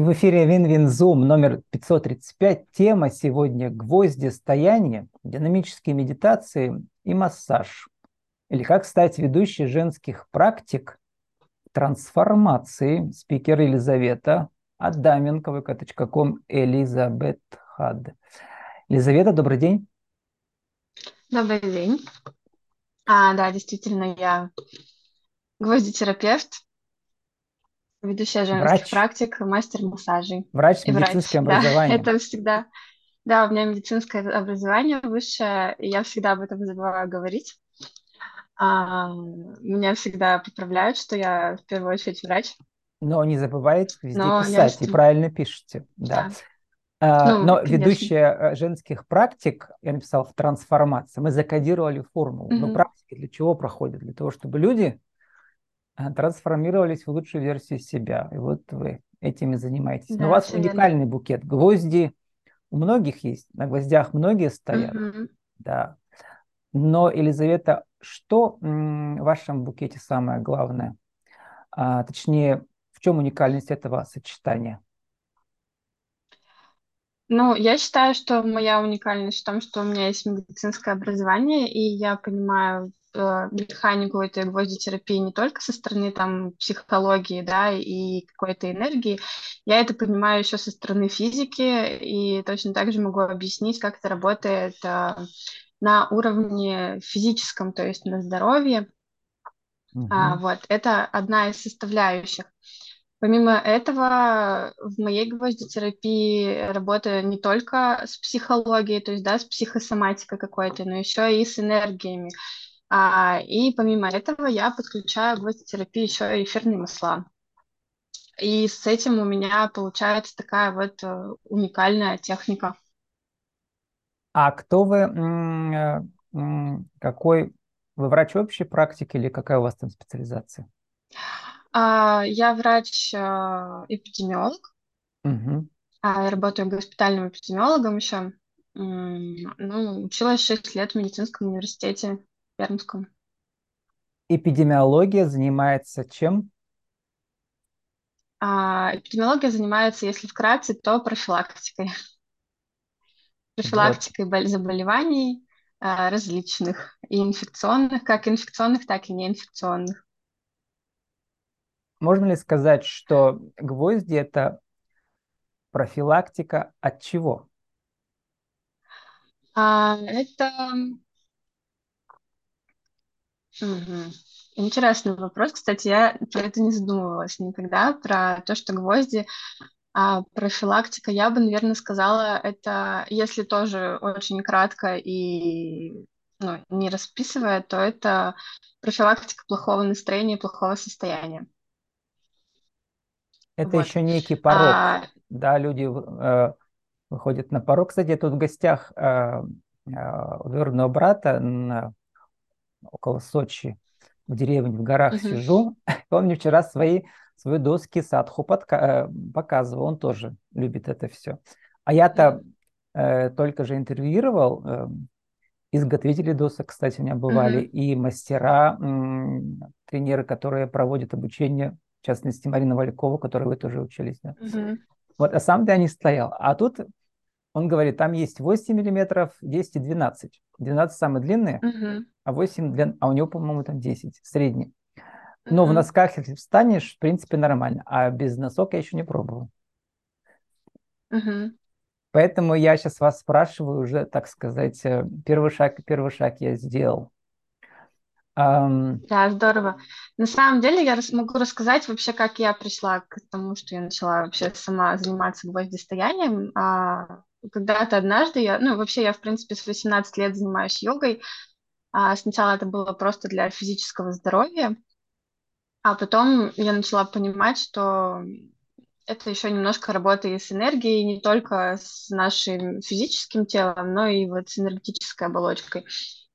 И в эфире Вин-Вин-Зум номер 535. Тема сегодня «Гвозди стояния, динамические медитации и массаж». Или как стать ведущей женских практик трансформации. Спикер Елизавета Адаменко, vk.com, Элизабет Хад. Елизавета, добрый день. Добрый день. А, да, действительно, я гвоздитерапевт, Ведущая женских Врач, практик, мастер массажей врач с и врач. медицинским Да, образованием. это всегда... Да, у меня медицинское образование высшее, и я всегда об этом забываю говорить. А, меня всегда поправляют, что я в первую очередь врач, Но не забывайте везде но я писать, и что... правильно пишете. Да. Да, А, ну, Но конечно. ведущая э, женских практик, я написал в трансформации, мы закодировали формулу. Но Мгм. практики для чего проходят? Для того, чтобы люди трансформировались в лучшую версию себя. И вот вы этими занимаетесь. Но у Да, вас все верно. уникальный букет. Гвозди у многих есть, на гвоздях многие стоят, Мгм. да. Но, Елизавета, что в вашем букете самое главное? А, точнее, в чем уникальность этого сочетания? Ну, я считаю, что моя уникальность в том, что у меня есть медицинское образование, и я понимаю э, механику этой гвоздитерапии не только со стороны там психологии, да, и какой-то энергии, я это понимаю еще со стороны физики, и точно так же могу объяснить, как это работает э, на уровне физическом, то есть на здоровье. А, Мгм. вот, это одна из составляющих. Помимо этого, в моей гвоздитерапии работаю не только с психологией, то есть, да, с психосоматикой какой-то, но еще и с энергиями. А, и помимо этого я подключаю к гвоздитерапии еще и эфирные масла. И с этим у меня получается такая вот э, уникальная техника. А кто вы, э, какой, вы врач общей практики или какая у вас там специализация? А, я врач-эпидемиолог, Мгм. а, я работаю госпитальным эпидемиологом еще. Ну, училась 6 лет в медицинском университете Пермском. Эпидемиология занимается чем? А, эпидемиология занимается, если вкратце, то профилактикой. Вот. Профилактикой бол- заболеваний а, различных, и инфекционных, как инфекционных, так и неинфекционных. Можно ли сказать, что гвозди– это профилактика от чего? А, это мгм. Интересный вопрос. Кстати, я про это не задумывалась никогда, про то, что гвозди, а профилактика, я бы, наверное, сказала, это, если тоже очень кратко и ну, не расписывая, то это профилактика плохого настроения и плохого состояния. Это Вот. еще некий порог. А, Да, люди э, выходят на порог. Кстати, тут в гостях э, э, у двоюродного брата на- около Сочи, в деревне, в горах мгм, сижу. Он мне вчера свои, свои доски садху подка- э, показывал. Он тоже любит это все. А я-то э, только же интервьюировал э, изготовители досок, кстати, у меня бывали, мгм, и мастера, м, тренеры, которые проводят обучение, в частности, Марина Валькова, которой вы тоже учились, да. мгм, Вот, а сам я не стоял. А тут он говорит, там есть 8 миллиметров, 10 и 12. 12 самые длинные, мгм, а 8 для... а у него, по-моему, там 10, средний. Но в мгм, носках, если встанешь, в принципе, нормально. А без носок я еще не пробовал. мгм. Поэтому я сейчас вас спрашиваю уже, так сказать, э, первый шаг, первый шаг я сделал. Ам, Да, здорово. На самом деле я могу рассказать вообще, как я пришла к тому, что я начала вообще сама заниматься гвоздистоянием. А, когда-то однажды я, ну вообще я в принципе с 18 лет занимаюсь йогой. А, сначала это было просто для физического здоровья, а потом я начала понимать, что это еще немножко работа и с энергией, не только с нашим физическим телом, но и вот с энергетической оболочкой,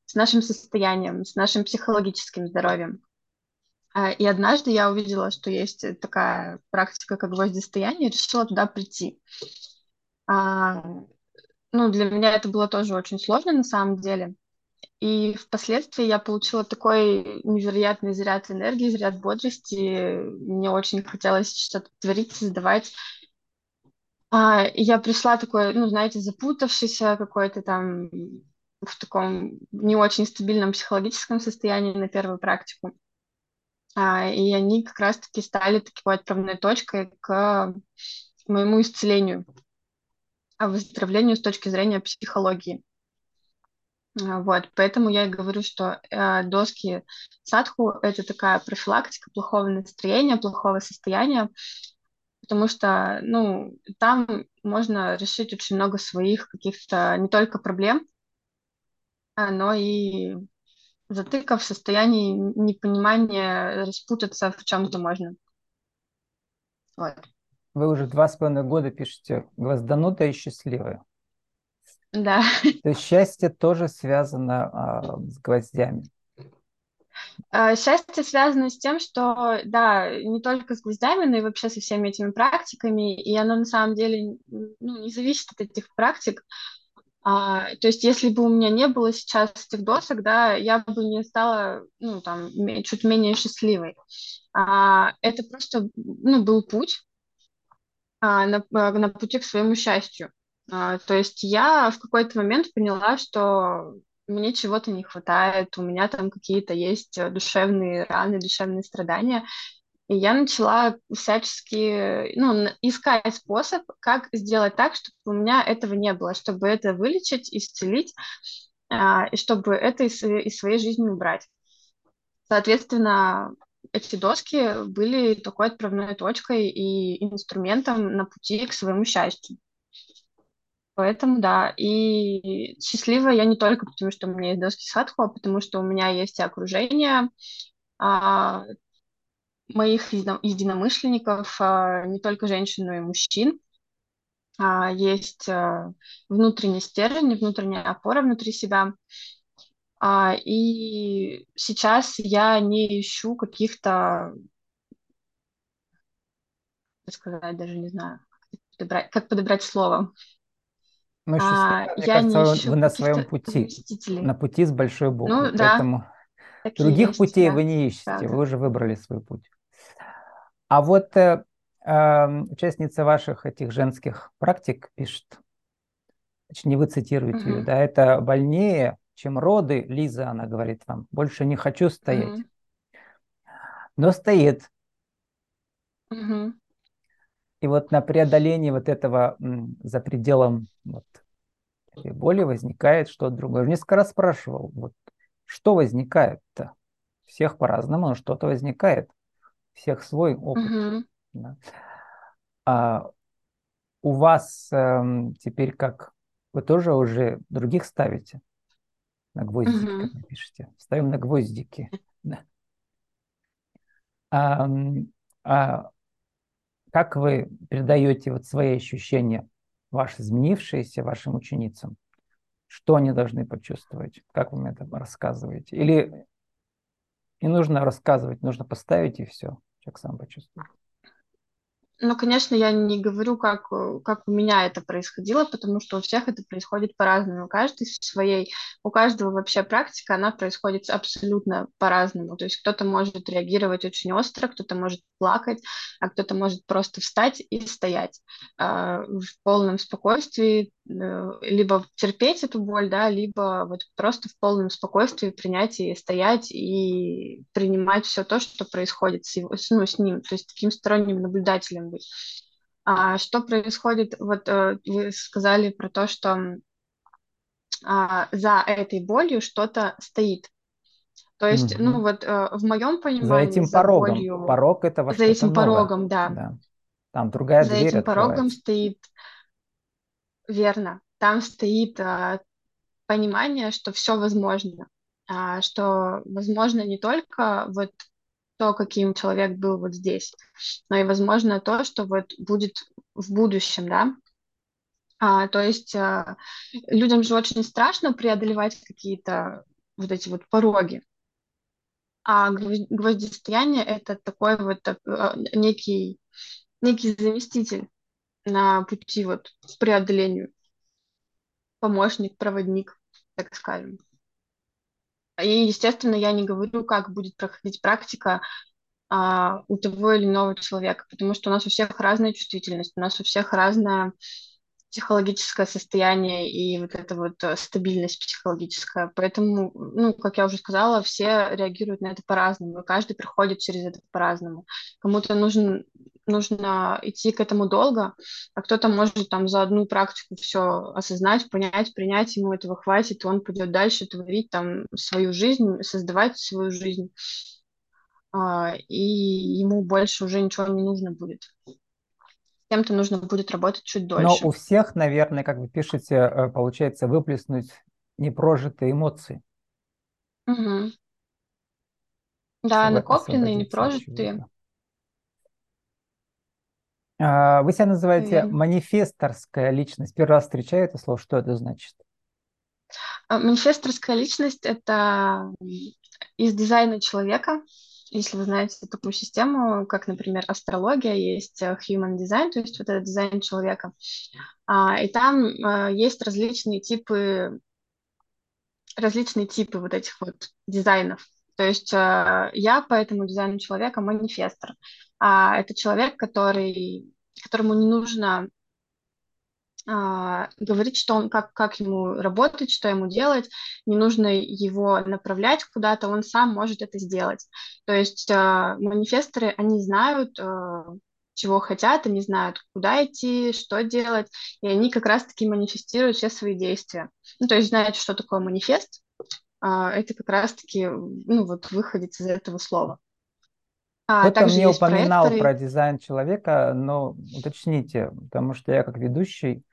с нашим состоянием, с нашим психологическим здоровьем. А, И однажды я увидела, что есть такая практика, как гвоздистояние, и решила туда прийти. А, ну, для меня это было тоже очень сложно на самом деле. И впоследствии я получила такой невероятный заряд энергии, заряд бодрости. Мне очень хотелось что-то творить, создавать. А, я пришла такой, ну, знаете, запутавшийся какой-то там в таком не очень стабильном психологическом состоянии на первую практику. А, и они как раз-таки стали такой отправной точкой к моему исцелению, выздоровлению с точки зрения психологии. А, вот, поэтому я и говорю, что э, доски садху — это такая профилактика плохого настроения, плохого состояния, потому что, ну, там можно решить очень много своих каких-то не только проблем, а, но и затыков в состоянии непонимания распутаться в чем-то можно. Вот. Вы уже два с половиной года пишете «Гвозданутая и счастливая». Да. То есть счастье тоже связано а, с гвоздями. А, счастье связано с тем, что, да, не только с гвоздями, но и вообще со всеми этими практиками, и оно на самом деле ну, не зависит от этих практик. А, то есть, если бы у меня не было сейчас этих досок, да, я бы не стала, ну, там, чуть менее счастливой. А, это просто, ну, был путь а, на, на пути к своему счастью. А, то есть я в какой-то момент поняла, что мне чего-то не хватает, у меня там какие-то есть душевные раны, душевные страдания, и я начала всячески ну, искать способ, как сделать так, чтобы у меня этого не было, чтобы это вылечить, исцелить, а, и чтобы это из, из своей жизни убрать. Соответственно, эти доски были такой отправной точкой и инструментом на пути к своему счастью. Поэтому да, и счастливая я не только потому, что у меня есть доски садху, а потому что у меня есть окружение, а, моих единомышленников, а, не только женщин, но и мужчин. А, есть а, внутренний стержень, внутренняя опора внутри себя. И сейчас я не ищу каких-то, как сказать, даже не знаю, как подобрать, как подобрать слово. Ну, а, мне я кажется, вы на своем пути, на пути с большой буквы. Ну, Поэтому да, других есть, путей да, вы не ищете, правда. вы уже выбрали свой путь. А вот э, э, участница ваших этих женских практик пишет, точнее вы цитируете угу. ее, да, это больнее, чем роды, Лиза, она говорит вам, больше не хочу стоять. Угу. Но стоит. Угу. И вот на преодолении вот этого за пределом вот, боли возникает что-то другое. Я несколько раз спрашивал, вот, что возникает-то? Всех по-разному, но что-то возникает всех свой опыт. Угу. Да. А у вас э, теперь как? Вы тоже уже других ставите? На гвоздики, угу. как вы пишете. Ставим на гвоздики. А, а как вы передаете вот свои ощущения, ваши изменившиеся, вашим ученицам? Что они должны почувствовать? Как вы мне это рассказываете? Или не нужно рассказывать, нужно поставить и все. Человек сам почувствует. Ну, конечно, я не говорю, как, как у меня это происходило, потому что у всех это происходит по-разному. У каждой своей, у каждого вообще практика, она происходит абсолютно по-разному. То есть кто-то может реагировать очень остро, кто-то может плакать, а кто-то может просто встать и стоять э, в полном спокойствии, э, либо терпеть эту боль, да, либо вот просто в полном спокойствии принять и стоять и принимать все то, что происходит с, его, ну, с ним, то есть таким сторонним наблюдателем быть. А что происходит? Вот э, вы сказали про то, что а, за этой болью что-то стоит. То есть, угу. ну вот э, в моем понимании за этим за порогом. Болью, Порог это за этим новое. порогом, да. да. Там другая за дверь этим порогом стоит, верно, там стоит а, понимание, что все возможно, а, что возможно не только вот то, каким человек был вот здесь, но и, возможно, то, что вот будет в будущем, да. А, то есть а, людям же очень страшно преодолевать какие-то вот эти вот пороги. А гвоздистояние — это такой вот а, некий, некий заместитель на пути вот преодолению, помощник, проводник, так скажем. И, естественно, я не говорю, как будет проходить практика, а, у того или иного человека, потому что у нас у всех разная чувствительность, у нас у всех разная психологическое состояние и вот эта вот э, стабильность психологическая. Поэтому, ну, как я уже сказала, все реагируют на это по-разному, каждый приходит через это по-разному. Кому-то нужен, нужно идти к этому долго, а кто-то может там за одну практику все осознать, понять, принять, ему этого хватит, и он пойдет дальше творить там свою жизнь, создавать свою жизнь, а, и ему больше уже ничего не нужно будет кем-то нужно будет работать чуть дольше. Но у всех, наверное, как вы пишете, э, получается выплеснуть непрожитые эмоции. Угу. Да, накопленные, непрожитые. А, вы себя называете Верно. манифесторская личность. Первый раз встречаю это слово. Что это значит? А, манифесторская личность – это из дизайна человека, если вы знаете такую систему, как, например, астрология, есть э, human design, то есть вот этот дизайн человека, а, и там а, есть различные типы, различные типы вот этих вот дизайнов. То есть а, я по этому дизайну человека манифестор. А это человек, который, которому не нужно а, говорить, что он, как, как ему работать, что ему делать, не нужно его направлять куда-то, он сам может это сделать. То есть а, манифесторы, они знают, а, чего хотят, они знают, куда идти, что делать, и они как раз-таки манифестируют все свои действия. Ну, то есть знаете, что такое манифест, а, это как раз-таки, ну, вот выходит из этого слова. А, Кто-то мне упоминал проекторы... про дизайн человека, но уточните, потому что я как ведущий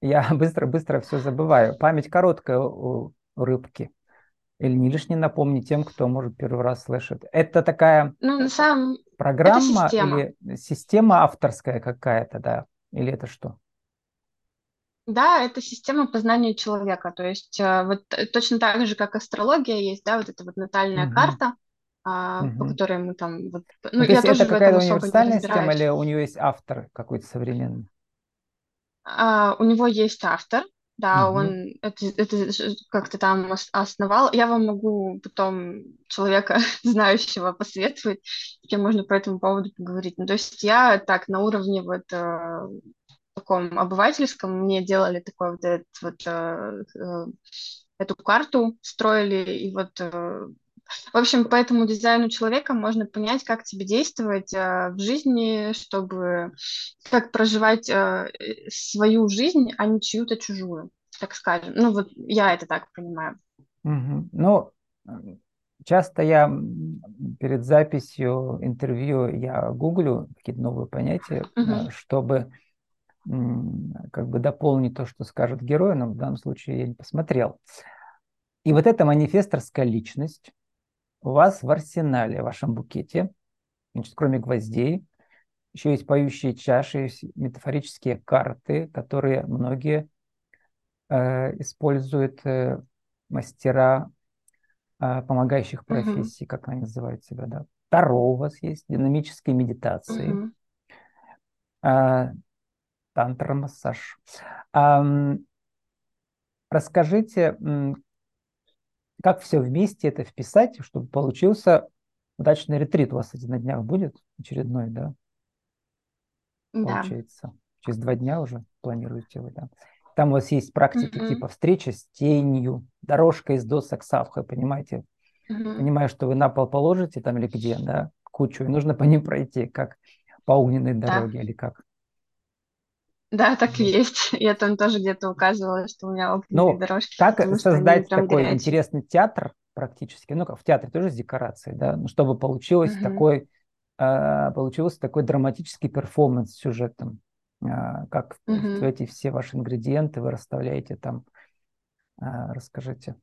я быстро-быстро все забываю. Память короткая у рыбки. Или не лишне напомни тем, кто, может, первый раз слышит. Это такая ну, самом... программа это система. или система авторская какая-то, да? Или это что? Да, это система познания человека. То есть э, вот э, точно так же, как астрология есть, да, вот эта вот натальная угу. карта, угу. по которой мы там... Вот, ну, ну, то есть это какая-то универсальная система или у нее есть автор какой-то современный? А, у него есть автор, да, угу. он это, это как-то там основал. Я вам могу потом человека, знающего, посоветовать, с кем можно по этому поводу поговорить. Ну, то есть я так на уровне вот э, таком обывательском, мне делали такой вот, этот, вот э, э, эту карту, строили, и вот э, в общем, по этому дизайну человека можно понять, как тебе действовать э, в жизни, чтобы как проживать э, свою жизнь, а не чью-то чужую, так скажем. Ну вот я это так понимаю. Угу. Ну, часто я перед записью интервью я гуглю какие-то новые понятия, угу. чтобы как бы дополнить то, что скажет герой, но в данном случае я не посмотрел. И вот эта манифесторская личность, у вас в арсенале, в вашем букете, значит, кроме гвоздей, еще есть поющие чаши, есть метафорические карты, которые многие э, используют э, мастера э, помогающих профессий, mm-hmm. как они называют себя, да. Таро у вас есть, динамические медитации, mm-hmm. э, тантра-массаж. Э, расскажите, как все вместе это вписать, чтобы получился удачный ретрит. У вас, кстати, на днях будет очередной, да? Да. Получается. Через два дня уже планируете вы, да? Там у вас есть практики mm-hmm. типа встреча с тенью, дорожка из досок савха, понимаете? Mm-hmm. Понимаю, что вы на пол положите там или где, да, кучу, и нужно по ним пройти, как по огненной дороге да. или как. Да, так и есть. Я там тоже где-то указывала, что у меня огненные ну, дорожки. Как создать такой горячие. интересный театр практически, ну как в театре тоже с декорацией, да, ну, чтобы получилось угу. такой, э, получился такой драматический перформанс с сюжетом, э, как угу. эти все ваши ингредиенты вы расставляете там, э, расскажите,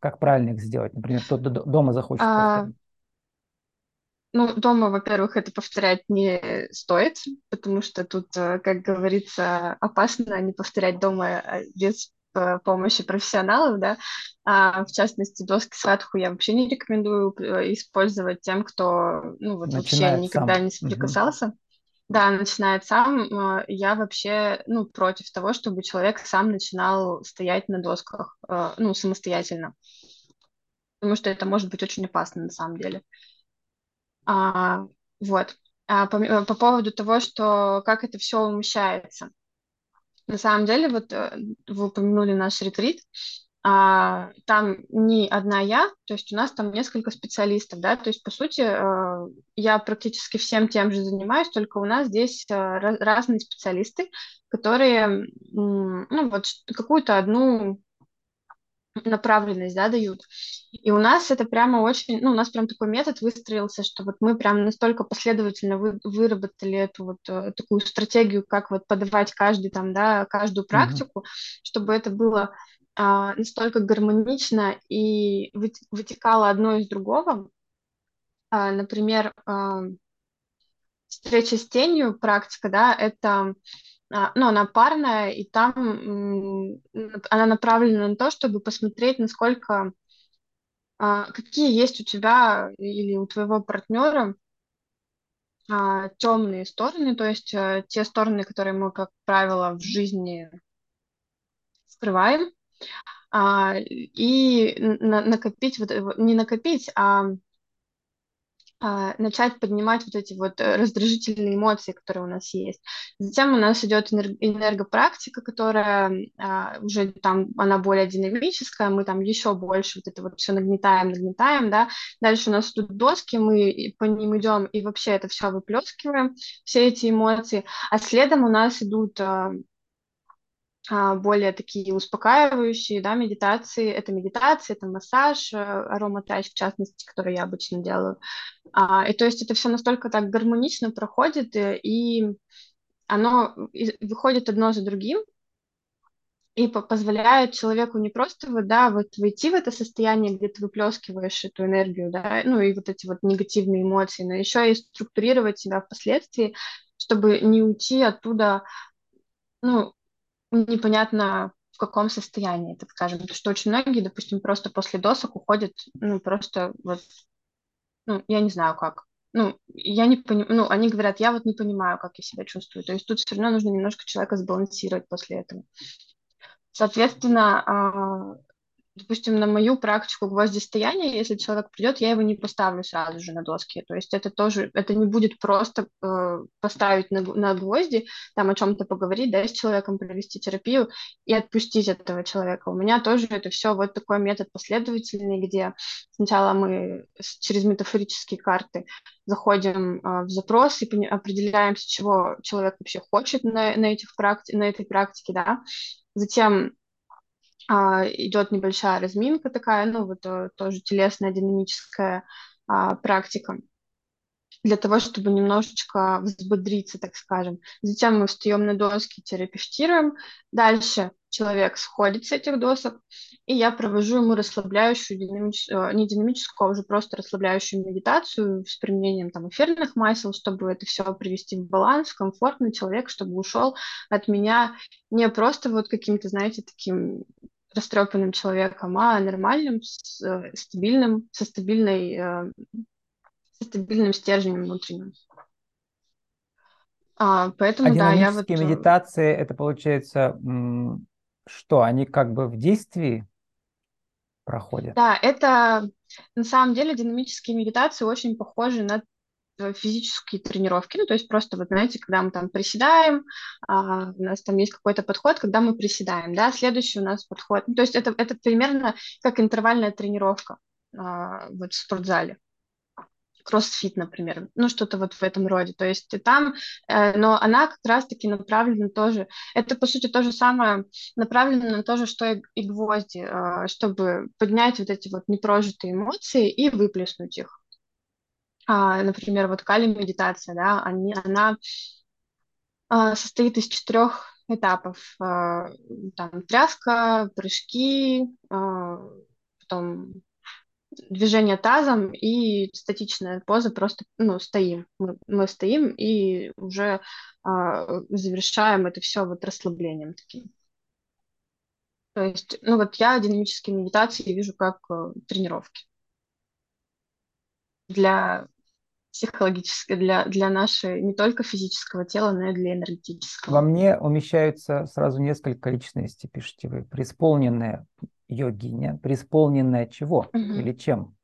как правильно их сделать, например, кто дома захочет а... повторить. Ну, дома, во-первых, это повторять не стоит, потому что тут, э, как говорится, опасно не повторять дома э, без э, помощи профессионалов, да. А, в частности, доски садху я вообще не рекомендую использовать тем, кто, ну, вот вообще никогда сам. не соприкасался. Угу. Да, начинает сам. Я вообще, ну, против того, чтобы человек сам начинал стоять на досках, ну, самостоятельно. Потому что это может быть очень опасно на самом деле. А, вот. А по, э, по поводу того, что как это все умещается. На самом деле, вот э, вы упомянули наш ретрит, а, там не одна я, то есть у нас там несколько специалистов, да, то есть, по сути, э, я практически всем тем же занимаюсь, только у нас здесь разные специалисты, которые, ну, вот какую-то одну направленность, да, дают. И у нас это прямо очень, ну, у нас прям такой метод выстроился, что вот мы прям настолько последовательно вы, выработали эту вот э, такую стратегию, как вот подавать каждый там, да, каждую практику, mm-hmm. чтобы это было а, настолько гармонично и вытекало одно из другого. А, например, а, встреча с тенью, практика, да, это ну, она парная, и там она направлена на то, чтобы посмотреть, насколько, а, какие есть у тебя или у твоего партнера а, темные стороны, то есть э, те стороны, которые мы, как правило, в жизни скрываем, и накопить, э, не накопить, а а, начать поднимать вот эти вот э, раздражительные эмоции, которые у нас есть. Затем у нас идет энергопрактика, которая а, уже там, она более динамическая, мы там еще больше вот это вот все нагнетаем, нагнетаем, да. Дальше у нас тут доски, мы по ним идем и вообще это все выплескиваем, все эти эмоции. А следом у нас идут а, а, более такие успокаивающие, да, медитации. Это медитация, это массаж, э, ароматач, в частности, который я обычно делаю. А, и то есть это все настолько так гармонично проходит, э, и оно выходит одно за другим, и позволяет человеку не просто вот, да, вот войти в это состояние, где ты выплескиваешь эту энергию, да, ну и вот эти вот негативные эмоции, но еще и структурировать себя впоследствии, чтобы не уйти оттуда, ну, непонятно в каком состоянии, так скажем. Потому что очень многие, допустим, просто после досок уходят, ну, просто вот, ну, я не знаю как. Ну, я не понимаю, ну, они говорят, я вот не понимаю, как я себя чувствую. То есть тут все равно нужно немножко человека сбалансировать после этого. Соответственно, а, допустим, на мою практику гвоздистояния, если человек придет, я его не поставлю сразу же на доски. То есть это тоже, это не будет просто э, поставить на, на гвозди, там о чем-то поговорить, да, с человеком провести терапию и отпустить этого человека. У меня тоже это все вот такой метод последовательный, где сначала мы через метафорические карты заходим э, в запрос и определяем, с чего человек вообще хочет на, на, этих практи на этой практике, да, Затем а, идет небольшая разминка такая, ну вот э, тоже телесная динамическая а, практика для того, чтобы немножечко взбодриться, так скажем. Затем мы встаем на доски, терапевтируем. Дальше человек сходит с этих досок, и я провожу ему расслабляющую, динамич... Э, не динамическую, а уже просто расслабляющую медитацию с применением там эфирных масел, чтобы это все привести в баланс, в комфортный человек, чтобы ушел от меня не просто вот каким-то, знаете, таким растрепанным человеком, а нормальным, с, э, стабильным, со стабильной, э, со стабильным стержнем внутренним. А, поэтому, а да, я вот... Э, медитации, это получается, что, они как бы в действии проходят? Да, это на самом деле динамические медитации очень похожи на физические тренировки, ну, то есть просто, вот знаете, когда мы там приседаем, а, у нас там есть какой-то подход, когда мы приседаем, да, следующий у нас подход, ну, то есть это, это примерно как интервальная тренировка а, вот в спортзале. Кроссфит, например, ну что-то вот в этом роде. То есть там, э, но она как раз-таки направлена тоже, это по сути то же самое, направлено на то же, что и, и гвозди, э, чтобы поднять вот эти вот непрожитые эмоции и выплеснуть их а, например, вот кали-медитация, да, они, она а, состоит из четырех этапов. А, там тряска, прыжки, а, потом движение тазом и статичная поза, просто ну, стоим. Мы, мы стоим и уже а, завершаем это все вот расслаблением таким. То есть, ну вот я динамические медитации вижу как э, тренировки для психологическое для, для нашей не только физического тела, но и для энергетического. Во мне умещаются сразу несколько личностей, пишите вы. Преисполненная йогиня, преисполненная чего угу. или чем?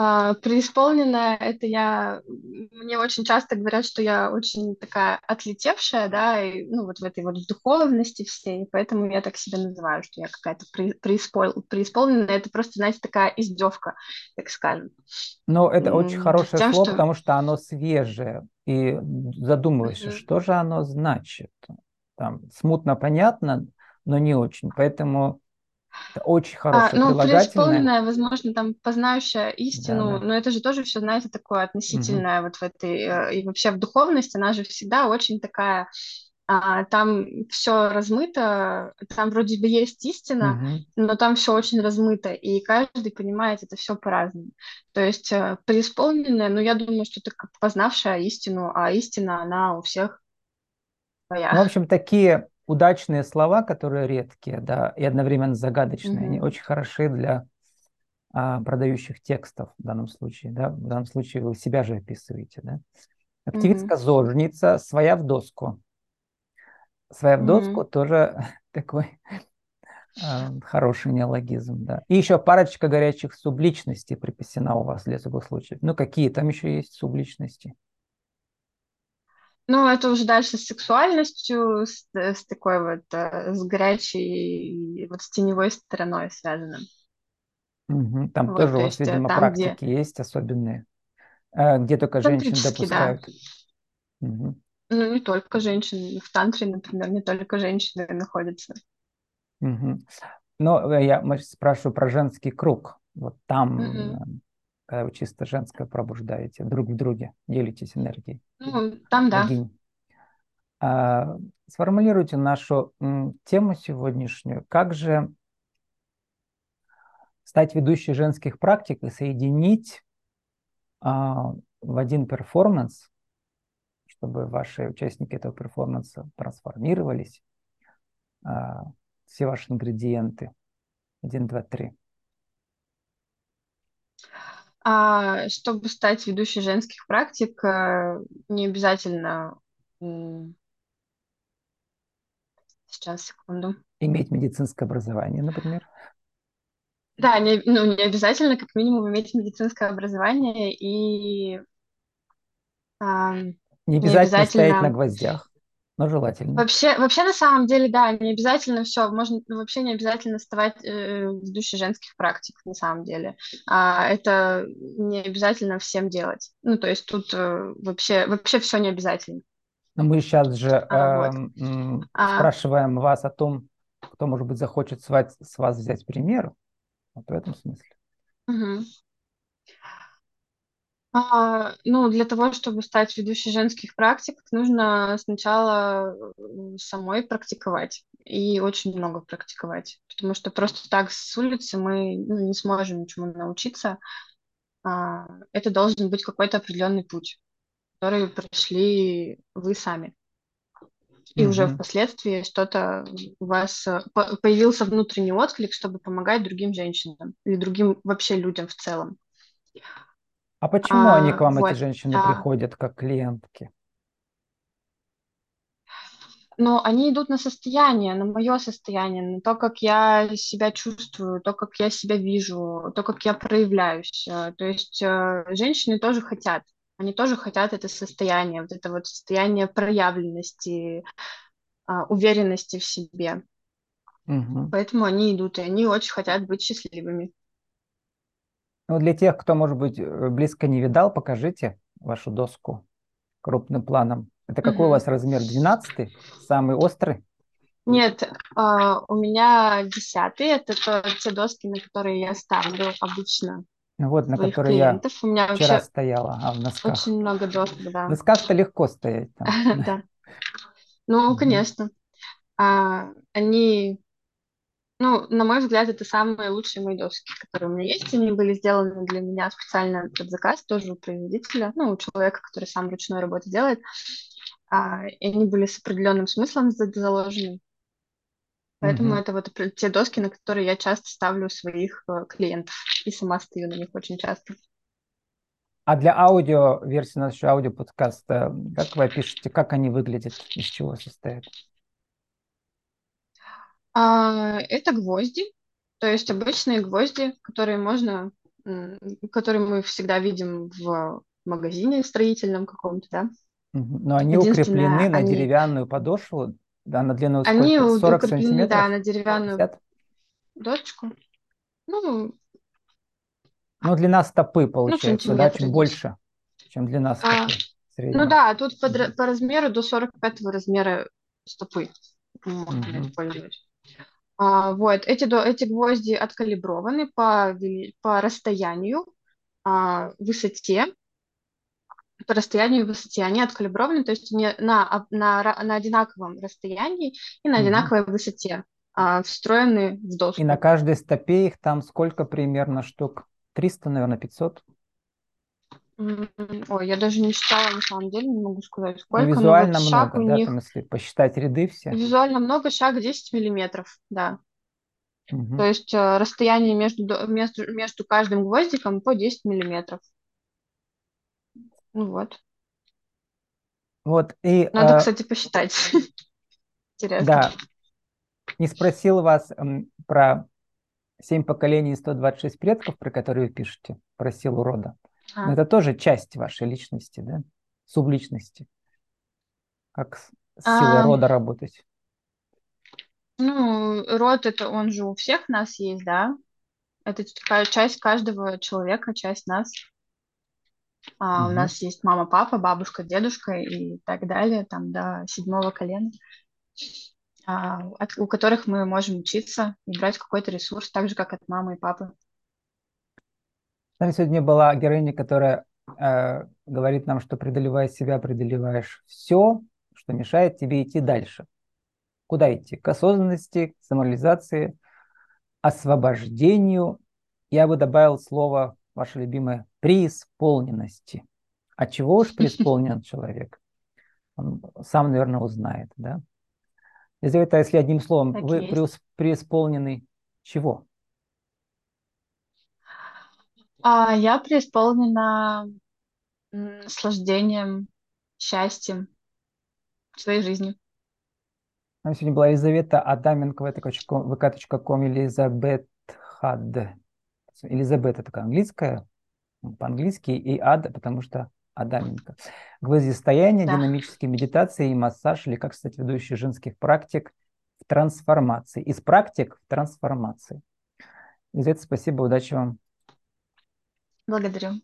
А, преисполненная, это я... Мне очень часто говорят, что я очень такая отлетевшая, да, и, ну, вот в этой вот духовности всей, поэтому я так себя называю, что я какая-то преиспол... преисполненная. Это просто, знаете, такая издевка, так скажем. Но это очень хорошее Тем, слово, что... потому что оно свежее. И задумываешься, mm-hmm. что же оно значит. Там смутно понятно, но не очень. Поэтому это очень хорошее а, ну, преисполненная, возможно, там познающая истину, да, да. но это же тоже все, знаете, такое относительное угу. вот в этой, э, и вообще в духовности, она же всегда очень такая, а, там все размыто, там вроде бы есть истина, угу. но там все очень размыто, и каждый понимает это все по-разному. То есть э, преисполненная, ну, я думаю, что это как познавшая истину, а истина, она у всех своя. Ну, в общем, такие удачные слова, которые редкие, да, и одновременно загадочные, mm-hmm. они очень хороши для а, продающих текстов в данном случае, да, в данном случае вы себя же описываете, да. Активистка-зожница, mm-hmm. своя в доску. Своя в доску mm-hmm. тоже такой а, хороший неологизм, да. И еще парочка горячих субличностей приписана у вас для этого случая. Ну, какие там еще есть субличности? Ну, это уже дальше с сексуальностью, с, с такой вот, э, с горячей, вот с теневой стороной связано. Угу. Там вот, тоже у вас, есть, видимо, там, практики где... есть особенные, э, где только женщин допускают. Да. Угу. Ну, не только женщин. В тантре, например, не только женщины находятся. Угу. Но э, я спрашиваю про женский круг. Вот там, угу. Когда вы чисто женское пробуждаете, друг в друге делитесь энергией. Ну, там да. А, сформулируйте нашу м, тему сегодняшнюю. Как же стать ведущей женских практик и соединить а, в один перформанс, чтобы ваши участники этого перформанса трансформировались, а, все ваши ингредиенты. Один, два, три. А чтобы стать ведущей женских практик, э, не обязательно... Сейчас, секунду. Иметь медицинское образование, например? Да, не, ну, не обязательно как минимум иметь медицинское образование и... А, не обязательно, не обязательно стоять на гвоздях но желательно. Вообще, вообще на самом деле, да, не обязательно все, можно вообще не обязательно вставать э, в душе женских практик, на самом деле. А, это не обязательно всем делать. Ну, то есть тут э, вообще, вообще все не обязательно. Но мы сейчас же а, э, вот. спрашиваем а... вас о том, кто, может быть, захочет с вас, с вас взять пример. Вот в этом смысле. Угу. А, ну, для того, чтобы стать ведущей женских практик, нужно сначала э, самой практиковать и очень много практиковать, потому что просто так с улицы мы ну, не сможем ничему научиться. А, это должен быть какой-то определенный путь, который прошли вы сами. И mm-hmm. уже впоследствии что-то у вас э, появился внутренний отклик, чтобы помогать другим женщинам или другим вообще людям в целом. А почему они к вам, вот, эти женщины, да. приходят как клиентки? Но они идут на состояние, на мое состояние, на то, как я себя чувствую, то, как я себя вижу, то, как я проявляюсь. Э, то есть э, женщины тоже хотят, они тоже хотят это состояние, вот это вот состояние проявленности, а, уверенности в себе. Угу. Поэтому они идут, и они очень хотят быть счастливыми. Ну, для тех, кто, может быть, э, близко не видал, покажите вашу доску крупным планом. Это какой у вас размер? 12 Самый острый? Нет, uh, у меня десятый. Это то, те доски, на которые я ставлю обычно. Вот, на которые я у меня вчера стояла, а в носках. Очень много досок, да. В носках-то легко стоять. Да. Ну, конечно. А, они ну, на мой взгляд, это самые лучшие мои доски, которые у меня есть. Они были сделаны для меня специально под заказ, тоже у производителя, ну, у человека, который сам ручной работу делает. А, и они были с определенным смыслом заложены. Поэтому mm-hmm. это вот те доски, на которые я часто ставлю своих э, клиентов. И сама стою на них очень часто. А для аудио, версии нашего аудиоподкаста, как вы опишете, как они выглядят, из чего состоят? А, это гвозди, то есть обычные гвозди, которые можно который мы всегда видим в магазине строительном каком-то, да. Но они укреплены на деревянную подошву, да, на длину сколько? Они 40 укреплены, сантиметров? да, на деревянную 50? доску. Ну, ну, длина стопы ну, получается, ну, да, чуть больше, чем длина стопы. А, ну да, тут по, по размеру до 45 размера стопы можно угу. использовать. А, вот, эти, эти гвозди откалиброваны по, по расстоянию, а, высоте, по расстоянию и высоте. Они откалиброваны, то есть они на, на, на одинаковом расстоянии и на одинаковой угу. высоте а, встроены в доску. И на каждой стопе их там сколько примерно штук? 300, наверное, 500? Ой, я даже не считала, на самом деле, не могу сказать, ну, сколько. Ну, визуально вот много, да, них... там, если посчитать ряды все? Визуально много, шаг 10 миллиметров, да. Угу. То есть э, расстояние между, между, между каждым гвоздиком по 10 миллиметров. Ну вот. Вот, и... Надо, э, кстати, посчитать. Интересно. Да. Не спросил вас про семь поколений и 126 предков, про которые вы пишете, про силу рода. А. Это тоже часть вашей личности, да? Субличности. Как с силой а... рода работать? Ну, род это он же у всех нас есть, да? Это такая часть каждого человека, часть нас. А, угу. У нас есть мама, папа, бабушка, дедушка и так далее, там до седьмого колена, а, от, у которых мы можем учиться и брать какой-то ресурс, так же, как от мамы и папы. Там сегодня была героиня, которая э, говорит нам, что преодолевая себя, преодолеваешь все, что мешает тебе идти дальше. Куда идти? К осознанности, к самореализации, освобождению. Я бы добавил слово, ваше любимое, преисполненности. А чего уж преисполнен человек? Он сам, наверное, узнает, да? Если это, если одним словом, так вы есть. преисполнены чего? А я преисполнена наслаждением, счастьем в своей жизни. Там сегодня была Елизавета Адаменко, vk.com, Елизабет Хад. Елизабета такая английская, по-английски, и Ад, потому что Адаменко. Гвоздистояние, да. динамические медитации и массаж, или как стать ведущей женских практик в трансформации. Из практик в трансформации. Елизавета, спасибо, удачи вам. Благодарю.